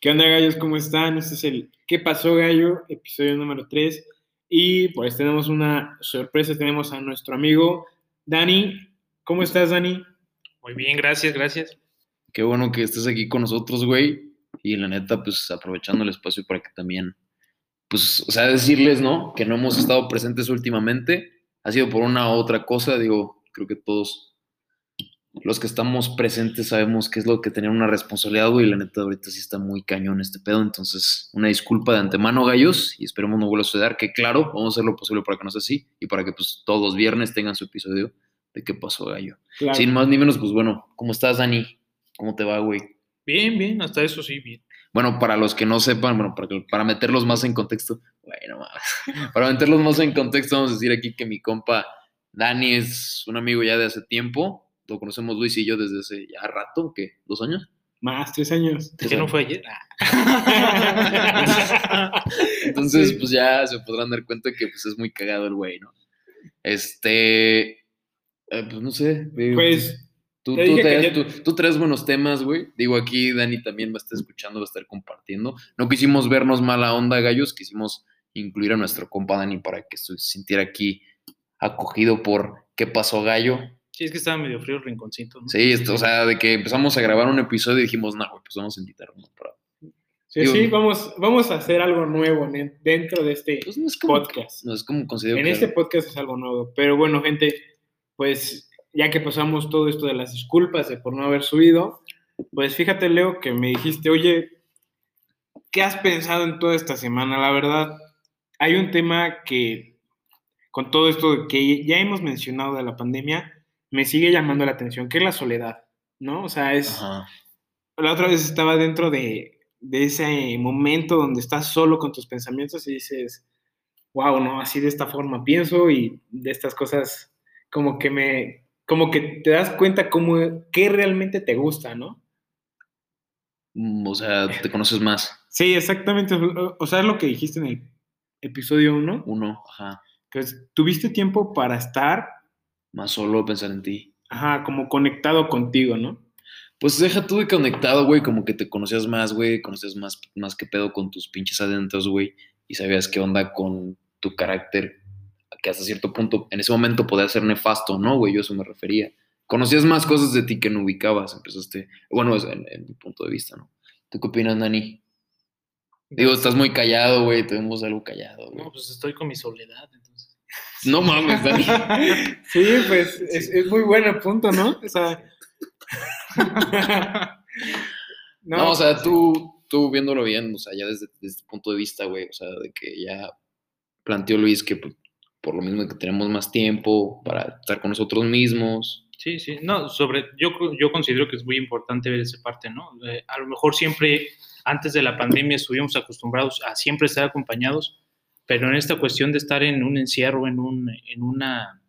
¿Qué onda, gallos? ¿Cómo están? Este es el ¿Qué pasó, gallo? Episodio número 3. Y pues tenemos una sorpresa. Tenemos a nuestro amigo Dani. ¿Cómo estás, Dani? Muy bien, gracias, gracias. Qué bueno que estés aquí con nosotros, güey. Y la neta, pues aprovechando el espacio para que también, pues, o sea, decirles, ¿no? Que no hemos estado presentes últimamente. Ha sido por una u otra cosa. Digo, creo que todos los que estamos presentes sabemos que es lo que tener una responsabilidad, güey. La neta, ahorita sí está muy cañón este pedo. Entonces, una disculpa de antemano, gallos. Y esperemos no vuelva a suceder. Que claro, vamos a hacer lo posible para que no sea así. Y para que, pues, todos los viernes tengan su episodio de qué pasó, gallo. Claro. Sin más ni menos, pues bueno, ¿cómo estás, Dani? ¿Cómo te va, güey? Bien, bien, hasta eso sí, bien. Bueno, para los que no sepan, bueno, para, para meterlos más en contexto, bueno, para meterlos más en contexto, vamos a decir aquí que mi compa Dani es un amigo ya de hace tiempo. Lo conocemos Luis y yo desde hace ya rato, ¿qué? ¿Dos años? Más, tres años. ¿Que no fue ayer? Ah. Entonces, Sí. pues ya se podrán dar cuenta que pues es muy cagado el güey, ¿no? Este, eh, pues no sé. güey, Pues, Tú, Te tú, traes, ya- tú- tú traes buenos temas, güey. Digo, aquí Dani también va a estar escuchando, va a estar compartiendo. No quisimos vernos mala onda, gallos. Quisimos incluir a nuestro compa Dani para que se sintiera aquí acogido por ¿Qué pasó, gallo? Sí, es que estaba medio frío el rinconcito, ¿no? Sí, esto, o sea, de que empezamos a grabar un episodio y dijimos, no, güey, pues vamos a invitarnos. Pero, sí, Digo- sí, vamos, vamos a hacer algo nuevo ne- dentro de este pues no es como, podcast. no es como considero En que- este podcast es algo nuevo. Pero bueno, gente, pues ya que pasamos todo esto de las disculpas de por no haber subido, pues fíjate, Leo, que me dijiste, oye, ¿qué has pensado en toda esta semana? La verdad, hay un tema que, con todo esto que ya hemos mencionado de la pandemia, me sigue llamando la atención, que es la soledad, ¿no? O sea, es... Ajá. La otra vez estaba dentro de, de ese momento donde estás solo con tus pensamientos y dices, wow, ¿no? Así de esta forma pienso y de estas cosas como que me, como que te das cuenta cómo, qué realmente te gusta, ¿no? Mm, O sea, te conoces más. Sí, exactamente. O sea, es lo que dijiste en el episodio 1, Uno, ajá. que tuviste tiempo para estar, Más solo pensar en ti. ajá, como conectado contigo, ¿no? Pues deja tú de conectado, güey, como que te conocías más, güey, conocías más, más que pedo con tus pinches adentros, güey, y sabías qué onda con tu carácter, que hasta cierto punto, en ese momento podía ser nefasto, ¿no, güey? Yo a eso me refería. Conocías más cosas de ti que no ubicabas, empezaste, bueno, es en, en mi punto de vista, ¿no? ¿Tú qué opinas, Dani? Digo, estás muy callado, güey, te vemos algo callado, güey. No, pues estoy con mi soledad. No mames, Dani. sí, pues es, es muy buen punto, ¿no? O sea... No, o sea, tú, tú viéndolo bien, o sea, ya desde, desde este punto de vista, güey, o sea, de que ya planteó Luis que pues, por lo mismo que tenemos más tiempo para estar con nosotros mismos. Sí, sí, no, sobre, yo, creo- yo considero que es muy importante ver esa parte, ¿no? Eh, a lo mejor siempre, antes de la pandemia, estuvimos acostumbrados a siempre estar acompañados, pero en esta cuestión de estar en un encierro, en un, en una,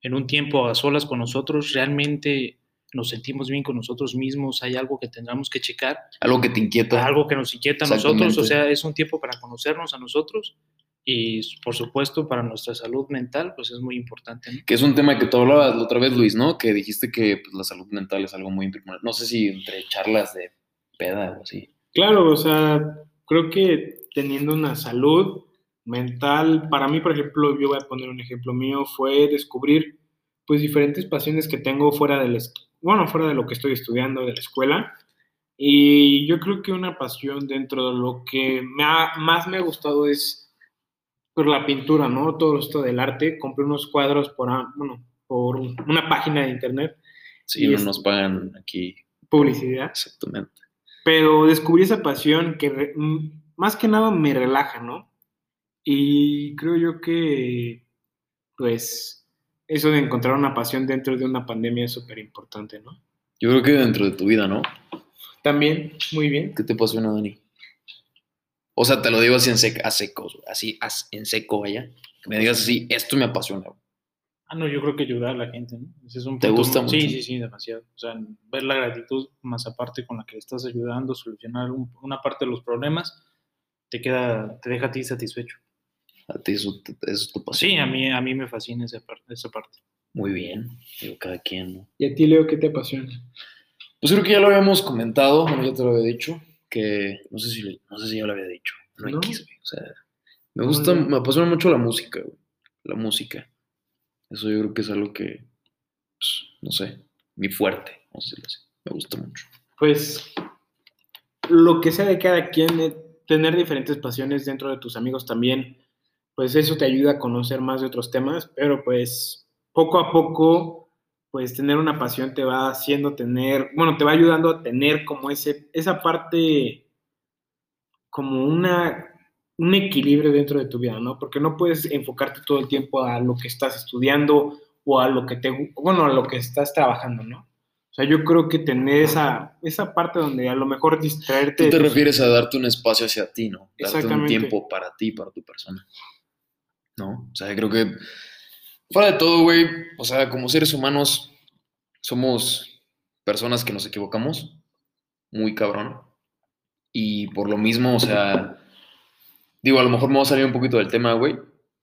en un tiempo a solas con nosotros, realmente nos sentimos bien con nosotros mismos, hay algo que tendremos que checar, Algo que te inquieta. algo que nos inquieta a nosotros, o sea, es un tiempo para conocernos a nosotros y, por supuesto, para nuestra salud mental, pues es muy importante, ¿no? Que es un tema que tú hablabas la otra vez, Luis, ¿no? Que dijiste que pues, la salud mental es algo muy importante. No sé si entre charlas de peda o así. Claro, o sea, creo que teniendo una salud mental, para mí, por ejemplo, yo voy a poner un ejemplo mío, fue descubrir pues diferentes pasiones que tengo fuera del, bueno, fuera de lo que estoy estudiando, de la escuela. Y yo creo que una pasión dentro de lo que me ha- más me ha gustado es por la pintura, ¿no? Todo esto del arte. Compré unos cuadros por, a- bueno, por un- una página de internet, Sí, Y no es- nos pagan aquí. publicidad. Exactamente. pero descubrí esa pasión que más que nada me relaja, ¿no? Y creo yo que, pues, eso de encontrar una pasión dentro de una pandemia es súper importante, ¿no? Yo creo que dentro de tu vida, ¿no? También, muy bien. ¿Qué te apasiona, Dani? O sea, te lo digo así en sec- a secos, así as- en seco, vaya. Que me digas así, esto me apasiona. güey. Ah, no, yo creo que ayudar a la gente, ¿no? Ese es un ¿Te gusta muy- Sí, mucho? sí, sí, demasiado. O sea, ver la gratitud más aparte con la que le estás ayudando a solucionar un- una parte de los problemas, te queda, te deja a ti satisfecho. A ti eso, te- eso es tu pasión. Sí, a mí, a mí me fascina esa parte. Esa parte. Muy bien. Digo, cada quien, ¿no? ¿Y a ti, Leo, qué te apasiona? Pues creo que ya lo habíamos comentado, bueno, ya te lo había dicho, que no sé si, no sé si ya lo había dicho. No, ¿No? X, güey. O sea, me gusta, no. me apasiona mucho la música, güey. La música. Eso yo creo que es algo que, pues, no sé, mi fuerte, vamos a decirlo así. Me gusta mucho. Pues lo que sea de cada quien, eh, tener diferentes pasiones dentro de tus amigos también, pues eso te ayuda a conocer más de otros temas, pero pues poco a poco, pues tener una pasión te va haciendo tener, bueno, te va ayudando a tener como ese, esa parte, como una, un equilibrio dentro de tu vida, ¿no? Porque no puedes enfocarte todo el tiempo a lo que estás estudiando o a lo que te, bueno, a lo que estás trabajando, ¿no? O sea, yo creo que tener esa, esa parte donde a lo mejor distraerte. Tú te refieres a darte un espacio hacia ti, ¿no? Darte un tiempo para ti, para tu persona. ¿No? O sea, creo que fuera de todo, güey, o sea, como seres humanos somos personas que nos equivocamos, muy cabrón. Y por lo mismo, o sea, digo, a lo mejor me voy a salir un poquito del tema, güey,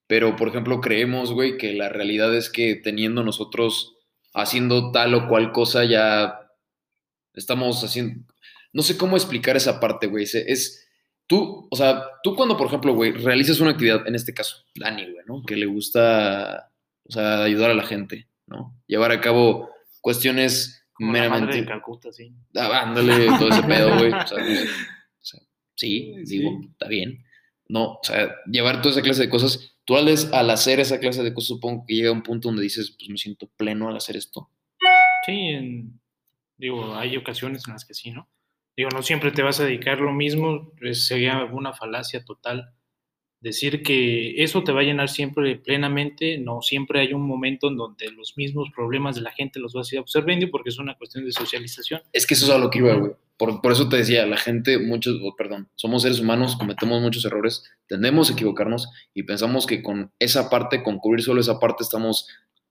pero por ejemplo, creemos, güey, que la realidad es que teniendo nosotros haciendo tal o cual cosa ya estamos haciendo, no sé cómo explicar esa parte, güey. Es, es- tú, o sea, tú cuando, por ejemplo, güey, realizas una actividad, en este caso, Dani, güey, ¿no? Que le gusta, o sea, ayudar a la gente, ¿no? Llevar a cabo cuestiones Como la madre meramente... de Calcuta, sí. Ah, ándale, todo ese pedo, güey. O sea. O sí, Sí. digo, está bien. No, o sea, llevar toda esa clase de cosas. Tú al, al hacer esa clase de cosas, supongo que llega un punto donde dices, pues me siento pleno al hacer esto. Sí, en- digo, hay ocasiones en las que sí, ¿no? Digo, no siempre te vas a dedicar lo mismo, pues, sería una falacia total decir que eso te va a llenar siempre plenamente, no siempre hay un momento en donde los mismos problemas de la gente los vas a ir observando porque es una cuestión de socialización. Es que eso es a lo que iba, güey. Por, por eso te decía, la gente, muchos, oh, perdón, somos seres humanos, cometemos muchos errores, tendemos a equivocarnos y pensamos que con esa parte, con cubrir solo esa parte, estamos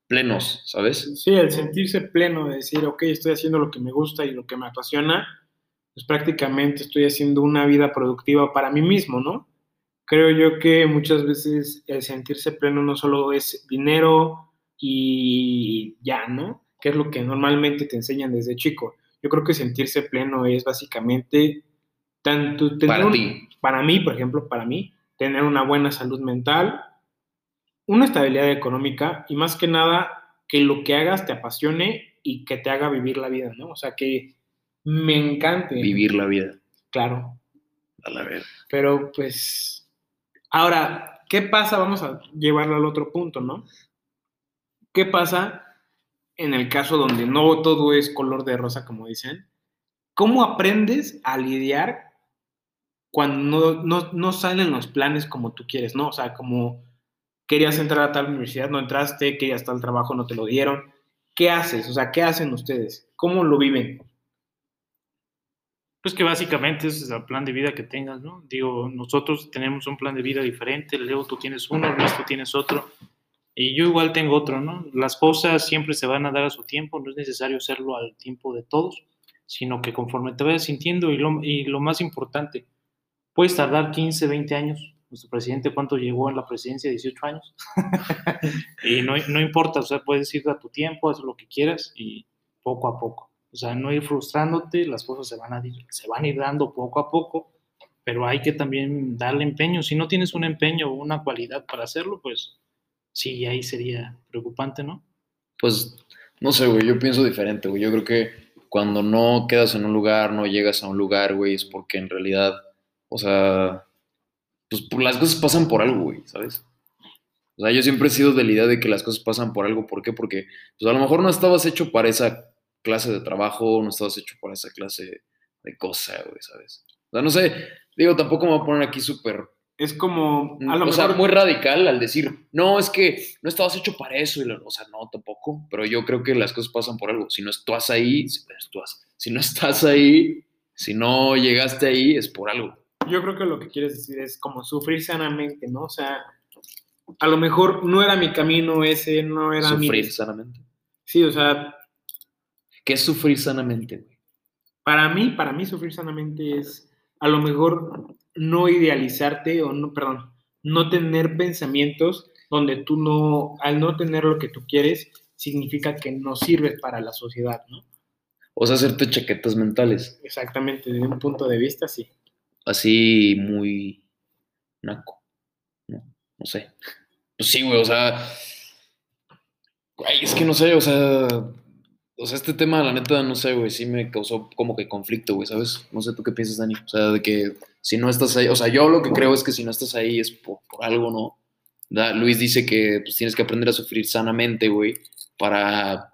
plenos, ¿sabes? Sí, el sentirse pleno, de decir, ok, estoy haciendo lo que me gusta y lo que me apasiona, pues prácticamente estoy haciendo una vida productiva para mí mismo, ¿no? Creo yo que muchas veces el sentirse pleno no solo es dinero y ya, ¿no? Que es lo que normalmente te enseñan desde chico. Yo creo que sentirse pleno es básicamente tanto tener Para un- ti. para mí, por ejemplo, para mí, tener una buena salud mental, una estabilidad económica y más que nada que lo que hagas te apasione y que te haga vivir la vida, ¿no? O sea, que me encante. Vivir la vida. Claro, A la vez. pero pues... Ahora, ¿qué pasa? Vamos a llevarlo al otro punto, ¿no? ¿Qué pasa en el caso donde no todo es color de rosa, como dicen? ¿Cómo aprendes a lidiar cuando no, no, no salen los planes como tú quieres, ¿no? O sea, como querías entrar a tal universidad, no entraste, querías tal trabajo, no te lo dieron. ¿Qué haces? O sea, ¿qué hacen ustedes? ¿Cómo lo viven? Pues que básicamente ese es el plan de vida que tengas, ¿no? Digo, nosotros tenemos un plan de vida diferente, Leo tú tienes uno, Luis tú tienes otro, y yo igual tengo otro, ¿no? Las cosas siempre se van a dar a su tiempo, no es necesario hacerlo al tiempo de todos, sino que conforme te vayas sintiendo, y lo, y lo más importante, puedes tardar 15, 20 años. Nuestro presidente, ¿cuánto llegó en la presidencia? 18 años. y no, no importa, o sea, puedes ir a tu tiempo, haz lo que quieras y poco a poco. O sea, no ir frustrándote, las cosas se van a ir, se van a ir dando poco a poco, pero hay que también darle empeño. Si no tienes un empeño o una cualidad para hacerlo, pues sí, ahí sería preocupante, ¿no? Pues, no sé, güey, yo pienso diferente, güey. Yo creo que cuando no quedas en un lugar, no llegas a un lugar, güey, es porque en realidad, o sea, pues las cosas pasan por algo, güey, ¿sabes? O sea, yo siempre he sido de la idea de que las cosas pasan por algo. ¿Por qué? Porque, pues a lo mejor no estabas hecho para esa clase de trabajo, no estabas hecho para esa clase de cosa, güey, ¿sabes? O sea, no sé, digo, tampoco me voy a poner aquí súper Es como, a lo o sea, muy radical al decir, no, es que no estabas hecho para eso. Y lo- o sea, no, tampoco. Pero yo creo que las cosas pasan por algo. Si no estás ahí, si, si no estás ahí, si no llegaste ahí, es por algo. yo creo que lo que quieres decir es como sufrir sanamente, ¿no? O sea, a lo mejor no era mi camino ese, no era mi... Sufrir sanamente. Sí, o sea, ¿Qué es sufrir sanamente, güey? para mí, para mí sufrir sanamente es a lo mejor no idealizarte o no, perdón, no tener pensamientos donde tú no, al no tener lo que tú quieres, significa que no sirves para la sociedad, ¿no? O sea, hacerte chaquetas mentales. Exactamente, desde un punto de vista, sí. Así muy naco. No, no sé. Pues sí, güey, o sea. Güey, es que no sé, o sea. O sea, este tema, la neta, no sé, güey, sí me causó como que conflicto, güey, ¿sabes? No sé tú qué piensas, Dani. O sea, de que si no estás ahí, o sea, yo lo que creo es que si no estás ahí es por, algo, ¿no? Luis dice que pues tienes que aprender a sufrir sanamente, güey, para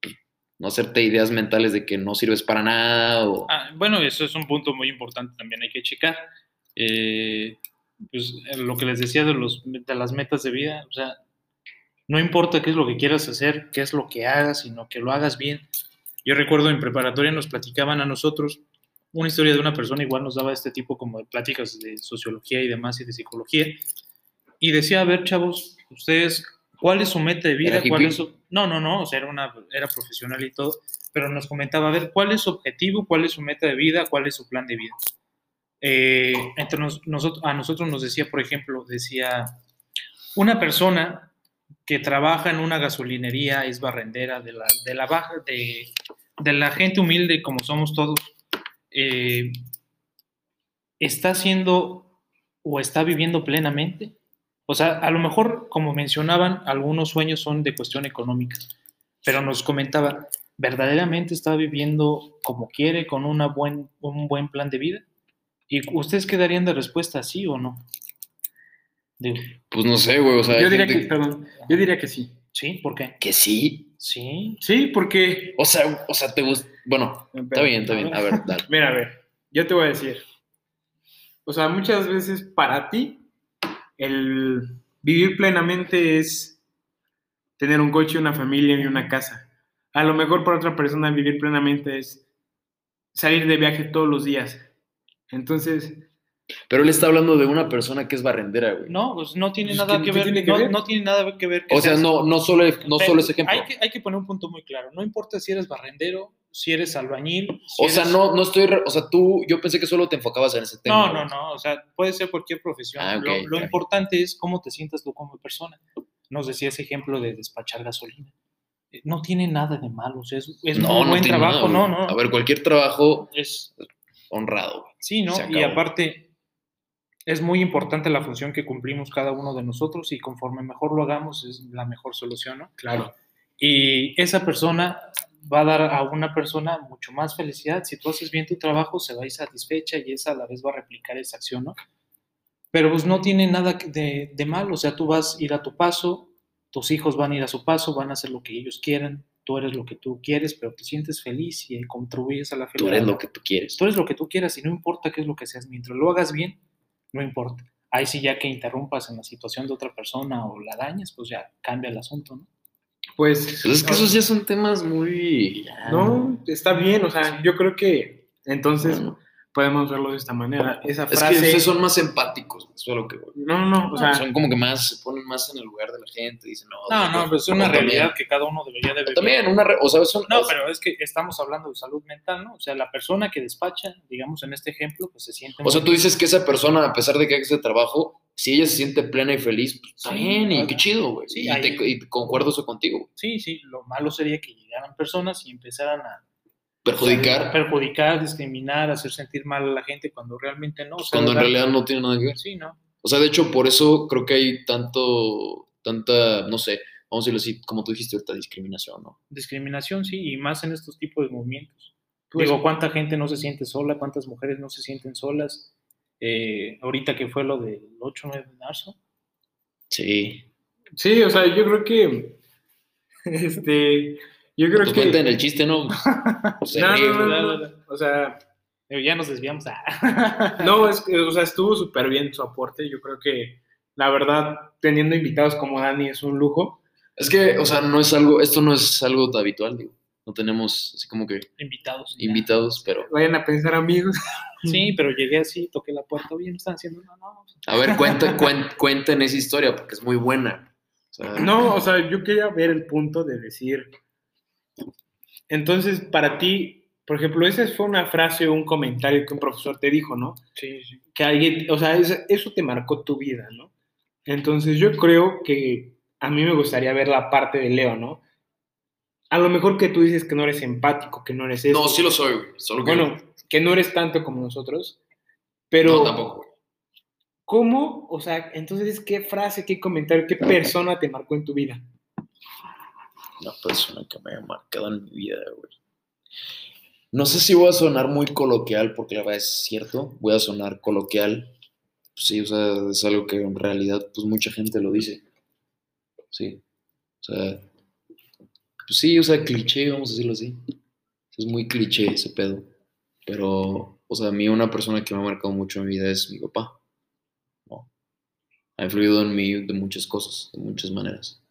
pues, no hacerte ideas mentales de que no sirves para nada o... Ah, bueno, eso es un punto muy importante también, hay que checar. Eh, pues lo que les decía de, los, de las metas de vida, o sea, no importa qué es lo que quieras hacer, qué es lo que hagas, sino que lo hagas bien. Yo recuerdo en preparatoria nos platicaban a nosotros una historia de una persona, igual nos daba este tipo como de pláticas de sociología y demás y de psicología, y decía, a ver, chavos, ustedes, ¿cuál es su meta de vida? ¿Era ¿Cuál es su... No, no, no, o sea, era, una, era profesional y todo, pero nos comentaba, a ver, ¿cuál es su objetivo? ¿Cuál es su meta de vida? ¿Cuál es su plan de vida? Eh, entre nos- nosotros, a nosotros nos decía, por ejemplo, decía, una persona que trabaja en una gasolinería es barrendera de la, de la baja, de, de la gente humilde como somos todos, eh, está haciendo o está viviendo plenamente. O sea, a lo mejor, como mencionaban, algunos sueños son de cuestión económica, pero nos comentaba, ¿verdaderamente está viviendo como quiere, con una buen, un buen plan de vida? ¿Y ustedes qué darían de respuesta, sí o no? Digo, Pues no sé, güey, o sea... Yo diría gente que, perdón, yo diría que sí. ¿Sí? ¿Por qué? que sí. Sí. Sí, porque... O sea, o sea, te gusta... Bueno, está bien, está bien. A ver, dale. Mira, a ver, yo te voy a decir. O sea, muchas veces para ti el vivir plenamente es tener un coche, una familia y una casa. A lo mejor para otra persona vivir plenamente es salir de viaje todos los días. Entonces, Pero él está hablando de una persona que es barrendera, güey. No, pues no tiene Pues, nada ¿qué- que ver. tiene que no, ver? no tiene nada que ver. que O sea, seas- no, no solo, no solo ese ejemplo. Hay que, hay que poner un punto muy claro. No importa si eres barrendero, si eres albañil. si O sea, eres- no, no estoy... re- O sea, tú... Yo pensé que solo te enfocabas en ese tema. No, no, no. O sea, puede ser cualquier profesión. Ah, ok, lo lo ok. importante es cómo te sientas tú como persona. Nos decía ese ejemplo de despachar gasolina. Eh, No tiene nada de malo. O sea, es, es No, no buen trabajo. nada, no, no. A ver, cualquier trabajo Es, honrado. Sí, ¿no? Y aparte, es muy importante la función que cumplimos cada uno de nosotros y conforme mejor lo hagamos es la mejor solución, ¿no? claro. Y esa persona va a dar a una persona mucho más felicidad. Si tú haces bien tu trabajo, se va a ir satisfecha y esa a la vez va a replicar esa acción, ¿no? Pero pues no tiene nada de, de mal, o sea, tú vas a ir a tu paso, tus hijos van a ir a su paso, van a hacer lo que ellos quieran, tú eres lo que tú quieres, pero te sientes feliz y contribuyes a la Tú felicidad. eres lo que tú quieres. Tú eres lo que tú quieras y no importa qué es lo que seas, mientras lo hagas bien, no importa. Ahí sí ya que interrumpas en la situación de otra persona o la dañas, pues ya cambia el asunto, ¿no? Pues, Pues es que esos ya son temas muy... ya, no, está bien, o sea, yo creo que entonces. Podemos verlo de esta manera. Esa Es que frase... ustedes son más empáticos, eso es lo que voy. No, no, o sea, son como que más, se ponen más en el lugar de la gente, dicen, no, No, no, pues es una también- realidad que cada uno debería de vivir. También, una, re- o sea, son, No, pero es que estamos hablando de salud mental, ¿no? O sea, la persona que despacha, digamos en este ejemplo, pues se siente... o sea, tú dices que esa persona, a pesar de que haga ese trabajo, si ella se siente plena y feliz, pues Sí, bien, y qué chido, güey. Sí, y, ahí- te, y concuerdo eso contigo, güey. Sí, sí, lo malo sería que llegaran personas y empezaran a Perjudicar, perjudicar, discriminar, hacer sentir mal a la gente cuando realmente no. O sea, cuando en realidad no tiene nada que ver. Sí, ¿no? O sea, de hecho, por eso creo que hay tanto, tanta, no sé, vamos a decirlo así, como tú dijiste, esta discriminación, ¿no? Discriminación, sí, y más en estos tipos de movimientos. Pues- Digo, ¿cuánta gente no se siente sola? ¿Cuántas mujeres no se sienten solas? Eh, ahorita que fue lo del 8 9 de marzo. Sí. sí, o sea, yo creo que, este, yo creo Pues que... cuenten el chiste, ¿no? O sea, No, no, no, no, no, O sea, Eh, Ya nos desviamos. ah. no, es que, o sea, estuvo súper bien su aporte. Yo creo que, la verdad, teniendo invitados como Dani es un lujo. Es que, o sea, no es algo, esto no es algo habitual, digo. No tenemos así como que Invitados. ya. invitados, pero. Vayan a pensar, amigos. Sí, pero llegué así, toqué la puerta. Oye, me están haciendo. No, no. A ver, cuenta, cuen- cuenten esa historia, porque es muy buena. O sea, No, o sea, yo quería ver el punto de decir. Entonces, para ti, por ejemplo, esa fue una frase o un comentario que un profesor te dijo, ¿no? Sí, sí. que alguien, o sea, es- eso te marcó tu vida, ¿no? Entonces yo creo que a mí me gustaría ver la parte de Leo, ¿no? A lo mejor que tú dices que no eres empático, que no eres esto. No, sí lo soy, güey. Solo que. Bueno, que no eres tanto como nosotros. Pero, no, tampoco, güey. ¿cómo? O sea, entonces, ¿qué frase, qué comentario, qué persona te marcó en tu vida? Una persona que me haya marcado en mi vida. No sé si voy a sonar muy coloquial, porque la verdad es cierto, voy a sonar coloquial. Pues sí, o sea, es algo que en realidad, pues mucha gente lo dice. Sí. O sea, pues sí, o sea, cliché, vamos a decirlo así. Es muy cliché ese pedo. Pero, o sea, a mí una persona que me ha marcado mucho en mi vida es mi papá. Ha influido en mí de muchas cosas, de muchas maneras.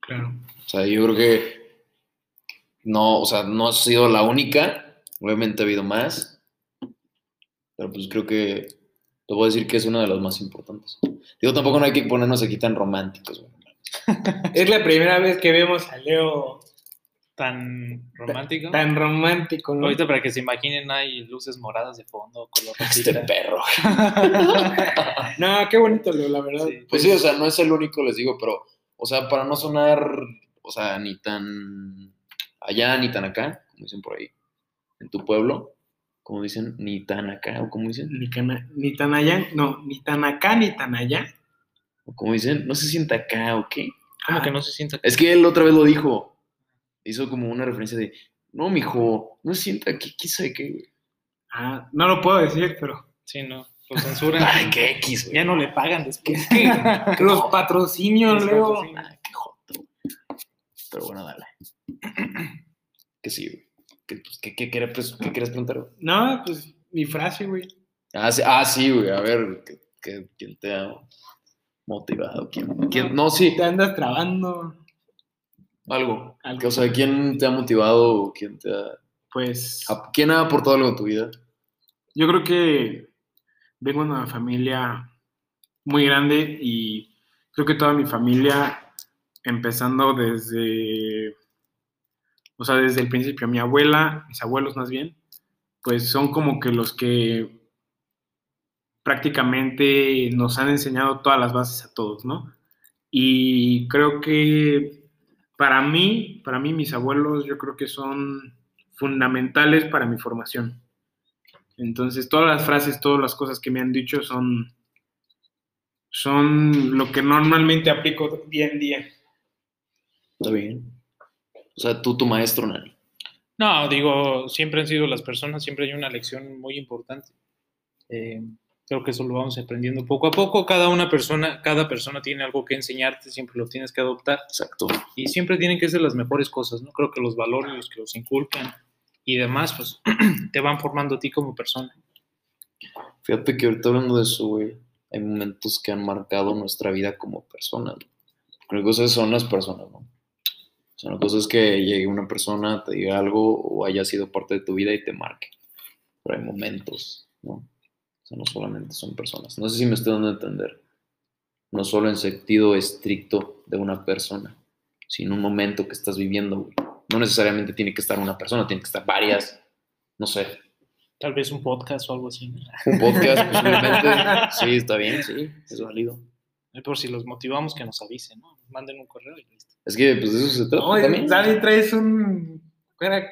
Claro. O sea, yo creo que no, o sea, no ha sido la única. Obviamente ha habido más. Pero pues creo que te voy a decir que es una de las más importantes. Digo, tampoco no hay que ponernos aquí tan románticos. güey. Es la primera vez que vemos a Leo Tan romántico. tan romántico, ¿no? Ahorita para que se imaginen hay luces moradas de fondo, color Este rosita. perro. No, qué bonito, Leo, la verdad. Sí. Pues sí, o sea, no es el único, les digo, pero, o sea, para no sonar, o sea, ni tan allá ni tan acá, como dicen por ahí, en tu pueblo, como dicen, ni tan acá, o como dicen, Ni, cana- ni tan allá, no, ni tan acá ni tan allá. o como dicen, no se sienta acá o qué. Como que no se sienta. Es que él otra vez lo dijo. Hizo como una referencia de, no, mijo, no se sienta aquí, quién sabe qué. güey". Ah, no lo puedo decir, pero Sí, no. Lo censuran. Ay, qué X, güey. Ya no le pagan después. los patrocinios, Los Leo. patrocinios. Ay, qué joto. güey. Pero bueno, dale. que sí, güey. ¿Qué, pues, qué, qué, pues, qué querías preguntar, güey? No, pues mi frase, güey. Ah, sí, ah, sí, güey. A ver, ¿qué- qué- ¿quién te ha motivado? ¿Quién, quién- No, sí, Te andas trabando. algo. Algo. Que, o sea, ¿quién te ha motivado? ¿Quién te ha... Pues a- ¿Quién ha aportado algo en tu vida? yo creo que vengo de una familia muy grande y creo que toda mi familia, empezando desde, o sea, desde el principio, mi abuela, mis abuelos más bien, pues son como que los que prácticamente nos han enseñado todas las bases a todos, ¿no? Y creo que para mí, para mí mis abuelos yo creo que son fundamentales para mi formación. Entonces, todas las frases, todas las cosas que me han dicho son, son lo que normalmente aplico día en día. Está bien. O sea, tú, tu maestro, Nani. No, digo, siempre han sido las personas, siempre hay una lección muy importante. Eh, creo que eso lo vamos aprendiendo poco a poco. Cada una persona, cada persona tiene algo que enseñarte, siempre lo tienes que adoptar Exacto. y siempre tienen que ser las mejores cosas, ¿no? Creo que los valores, los que los inculcan y demás, pues te van formando a ti como persona. Fíjate que ahorita hablando de eso, güey, hay momentos que han marcado nuestra vida como personas. Porque Una cosa son las personas, ¿no? O sea, una cosa es que llegue una persona, te diga algo o haya sido parte de tu vida y te marque. Pero hay momentos, ¿no? O sea, no solamente son personas. No sé si me estoy dando a entender. No solo en sentido estricto de una persona, sino un momento que estás viviendo, güey. No necesariamente tiene que estar una persona, tiene que estar varias. No sé, Tal vez un podcast o algo así. un podcast posiblemente. Sí, está bien, sí, es válido. Por si los motivamos, que nos avisen, ¿no? Manden un correo y listo. Es que pues de eso se trata No, también. Dani, traes un... era-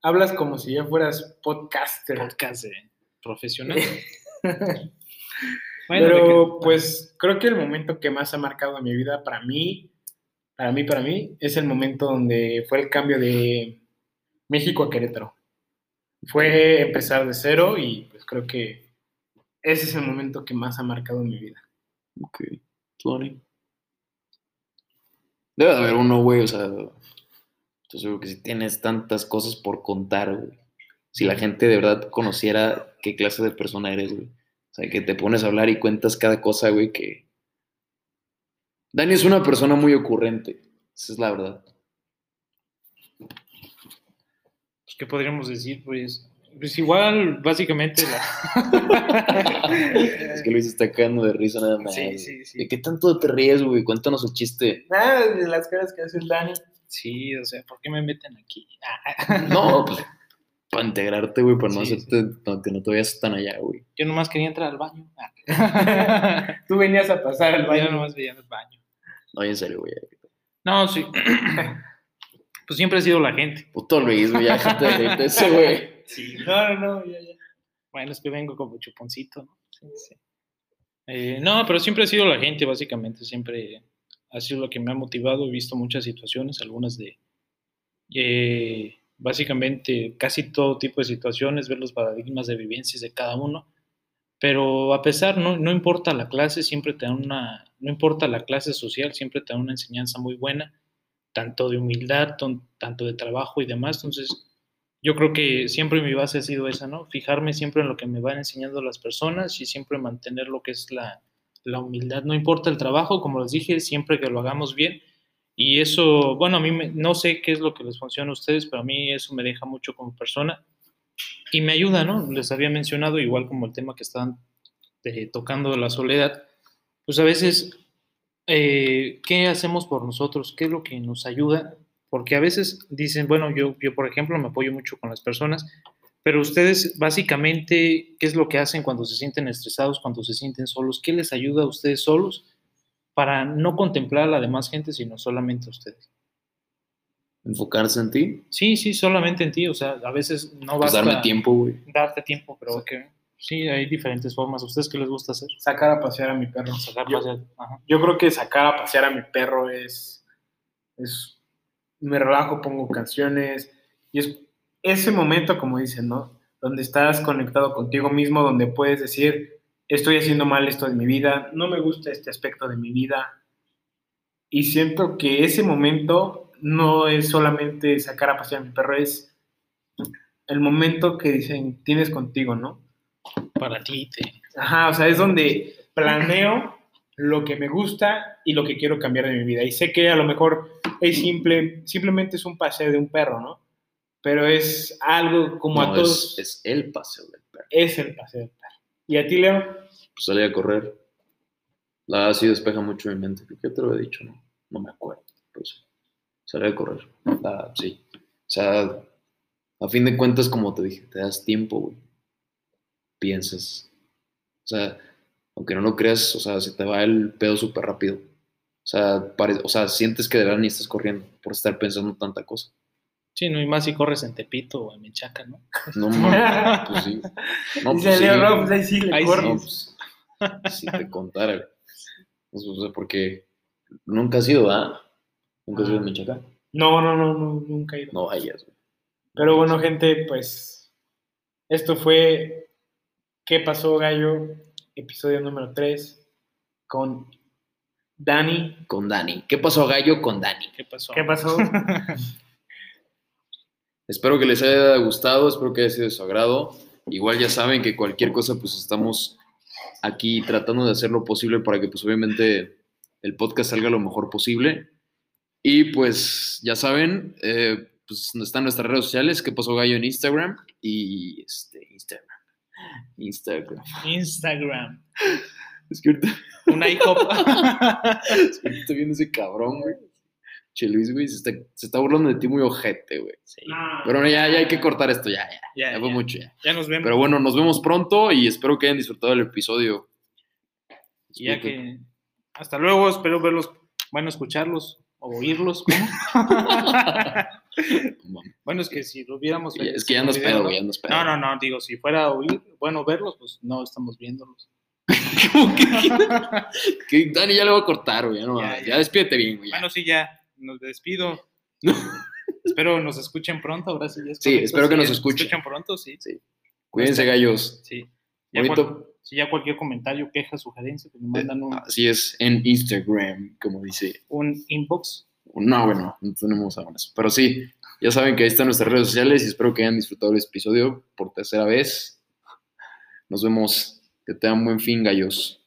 hablas como si ya fueras podcaster. Podcast de profesional. Bueno, Pero que- pues creo que el momento que más ha marcado mi vida para mí, para mí, para mí, es el momento donde fue el cambio de México a Querétaro. Fue empezar de cero y pues creo que ese es el momento que más ha marcado mi vida. Ok, Dani. Debe de haber uno, güey, o sea. Yo seguro que si tienes tantas cosas por contar, güey. Si la gente de verdad conociera qué clase de persona eres, güey. O sea, que te pones a hablar y cuentas cada cosa, güey, que. Dani es una persona muy ocurrente. Esa es la verdad. pues, ¿Qué podríamos decir? Pues, pues igual, básicamente, la... Es que Luis está cagando de risa nada más. Sí, sí, sí. ¿De qué tanto te ríes, güey? Cuéntanos el chiste. Nada de las caras que hace el Dani. Sí, o sea, ¿por qué me meten aquí? Ah, No, pues para integrarte, güey, para no Sí, hacerte, no, que no te vayas tan allá, güey. Yo nomás quería entrar al baño. Tú venías a pasar al Yo baño. nomás veía el baño. No, en serio, güey. No, sí. Pues siempre ha sido la gente. Puto Luis, güey, ya de ese, güey. Sí. No, no, no, ya, ya. Bueno, es que vengo como chuponcito, ¿no? Sí, sí. Eh, no, pero siempre ha sido la gente, básicamente. Siempre ha sido lo que me ha motivado. He visto muchas situaciones, algunas de. eh, básicamente, casi todo tipo de situaciones, ver los paradigmas de vivencias de cada uno. Pero a pesar, no, no importa la clase, siempre te dan una. No importa la clase social, siempre te dan una enseñanza muy buena, tanto de humildad, tanto de trabajo y demás. Entonces, yo creo que siempre mi base ha sido esa, ¿no? Fijarme siempre en lo que me van enseñando las personas y siempre mantener lo que es la, la humildad. No importa el trabajo, como les dije, siempre que lo hagamos bien. Y eso, bueno, a mí me- no sé qué es lo que les funciona a ustedes, pero a mí eso me deja mucho como persona y me ayuda, ¿no? Les había mencionado, igual como el tema que estaban eh, tocando de la soledad, pues a veces, eh, ¿qué hacemos por nosotros? ¿Qué es lo que nos ayuda? Porque a veces dicen, bueno, yo, yo por ejemplo me apoyo mucho con las personas, pero ustedes básicamente, ¿qué es lo que hacen cuando se sienten estresados, cuando se sienten solos? ¿Qué les ayuda a ustedes solos para no contemplar a la demás gente, sino solamente a ustedes? Enfocarse en ti, Sí, sí, solamente en ti, o sea, a veces no pues basta darme tiempo, güey. darte tiempo, pero que sí, hay diferentes formas. ¿A ustedes qué les gusta hacer? Sacar a pasear a mi perro. Sacar Yo- pasear. Ajá. Yo creo que sacar a pasear a mi perro es, es me relajo, pongo canciones y es ese momento, como dicen, ¿no? Donde estás conectado contigo mismo, donde puedes decir, estoy haciendo mal esto de mi vida, no me gusta este aspecto de mi vida. Y siento que ese momento no es solamente sacar a pasear a mi perro, es el momento que dicen, tienes contigo, ¿no? Para ti, te... Ajá, o sea, es donde planeo lo que me gusta y lo que quiero cambiar de mi vida. Y sé que a lo mejor es simple, simplemente es un paseo de un perro, ¿no? Pero es algo como a todos, es, es el paseo del perro. es el paseo del perro. ¿Y a ti, Leo? Pues salí a correr. La así despeja mucho mi mente. Creo que te lo he dicho, ¿no? No me acuerdo. Pero Salí a correr. La- sí. O sea, a fin de cuentas, como te dije, te das tiempo, güey. Piensas. O sea, aunque no lo creas, o sea, se te va el pedo súper rápido. O sea, pare- o sea, sientes que de verdad ni estás corriendo por estar pensando tanta cosa. Sí, no, y más si corres en Tepito o en Menchaca, ¿no? No, mames, pues sí. No, pues sí. Leo, pues ahí sí le Ahí sí. corres. No, pues, si te contara, güey. Pues, o sea, porque nunca has ido, ¿ah? Nunca has ido a Michoacán. No, no, no, no, nunca he ido. No vayas, güey. Pero bueno, gente, pues esto fue ¿Qué pasó, Gallo? Episodio número 3 con Dani. Con Dani. ¿Qué pasó, gallo, con Dani? ¿Qué pasó? ¿Qué pasó? Espero que les haya gustado, espero que haya sido de su agrado. Igual ya saben que cualquier cosa, pues estamos aquí tratando de hacer lo posible para que, pues obviamente, el podcast salga lo mejor posible. Y pues ya saben, eh, pues están nuestras redes sociales, que pasó gallo en Instagram y este, Instagram. Instagram. Instagram. Es que ahorita, Una IHOP. es que ahorita estoy viendo ese cabrón, güey. Che Luis, güey, se está, se está burlando de ti muy ojete, güey. Sí, Pero bueno, ya, ya hay que cortar esto, ya, ya. ya, Ya fue ya. mucho, ya. Ya nos vemos. Pero bueno, nos vemos pronto y espero que hayan disfrutado el episodio. Y ya que. Hasta luego, espero verlos, bueno, escucharlos o oírlos. bueno, es que si lo viéramos. Es que ya video, pedo, ya andas pedo. No, no, no, digo, si fuera a oír, bueno, verlos, pues no estamos viéndolos. ¿Cómo que? que Dani ya le voy a cortar, güey. Ya, no, Ya, ya, ya. despídete bien, güey. Bueno, sí, ya, nos despido. espero nos escuchen pronto, ahora sí. ya es Sí, espero que nos escuchen. pronto, sí. Cuídense, gallos. Sí. Ya. Si ya cualquier comentario, queja, sugerencia, pues me mandan un, Así es, en Instagram, como dice. un inbox. No, bueno, no tenemos ahora eso. Pero sí, ya saben que ahí están nuestras redes sociales y espero que hayan disfrutado el episodio por tercera vez. Nos vemos. Que tengan buen fin, gallos.